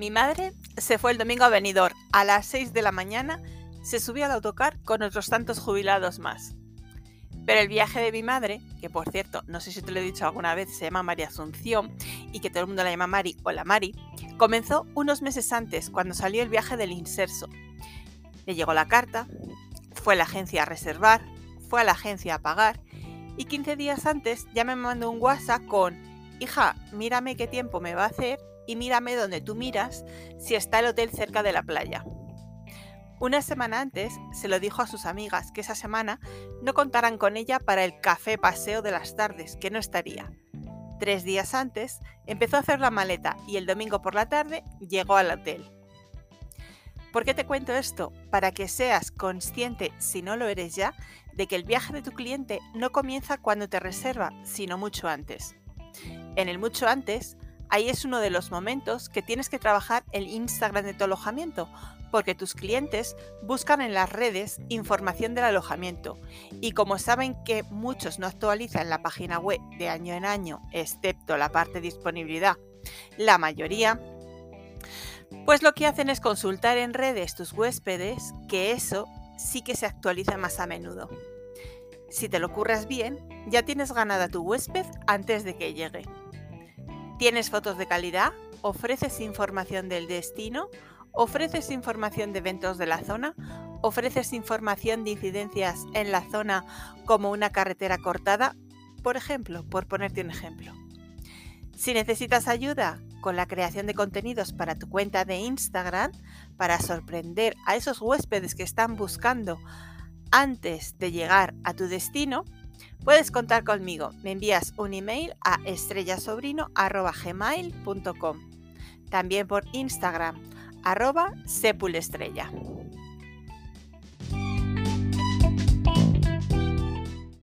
Mi madre se fue el domingo a Benidorm a las 6 de la mañana, se subió al autocar con otros tantos jubilados más. Pero el viaje de mi madre, que por cierto, no sé si te lo he dicho alguna vez, se llama María Asunción y que todo el mundo la llama Mari o la Mari, comenzó unos meses antes, cuando salió el viaje del Inserso. Le llegó la carta, fue a la agencia a reservar, fue a la agencia a pagar y 15 días antes ya me mandó un WhatsApp con, hija, mírame qué tiempo me va a hacer y mírame donde tú miras si está el hotel cerca de la playa. Una semana antes se lo dijo a sus amigas que esa semana no contaran con ella para el café paseo de las tardes, que no estaría. Tres días antes empezó a hacer la maleta y el domingo por la tarde llegó al hotel. ¿Por qué te cuento esto? Para que seas consciente, si no lo eres ya, de que el viaje de tu cliente no comienza cuando te reserva, sino mucho antes. En el mucho antes, ahí es uno de los momentos que tienes que trabajar el Instagram de tu alojamiento, porque tus clientes buscan en las redes información del alojamiento y como saben que muchos no actualizan la página web de año en año, excepto la parte disponibilidad, la mayoría, pues lo que hacen es consultar en redes tus huéspedes, que eso sí que se actualiza más a menudo. Si te lo curras bien, ya tienes ganada tu huésped antes de que llegue. ¿Tienes fotos de calidad? ¿Ofreces información del destino? ¿Ofreces información de eventos de la zona? ¿Ofreces información de incidencias en la zona como una carretera cortada? Por ejemplo, por ponerte un ejemplo. Si necesitas ayuda con la creación de contenidos para tu cuenta de Instagram, para sorprender a esos huéspedes que están buscando antes de llegar a tu destino, puedes contar conmigo. Me envías un email a estrellasobrino.gmail.com También por Instagram, arroba sepulestrella.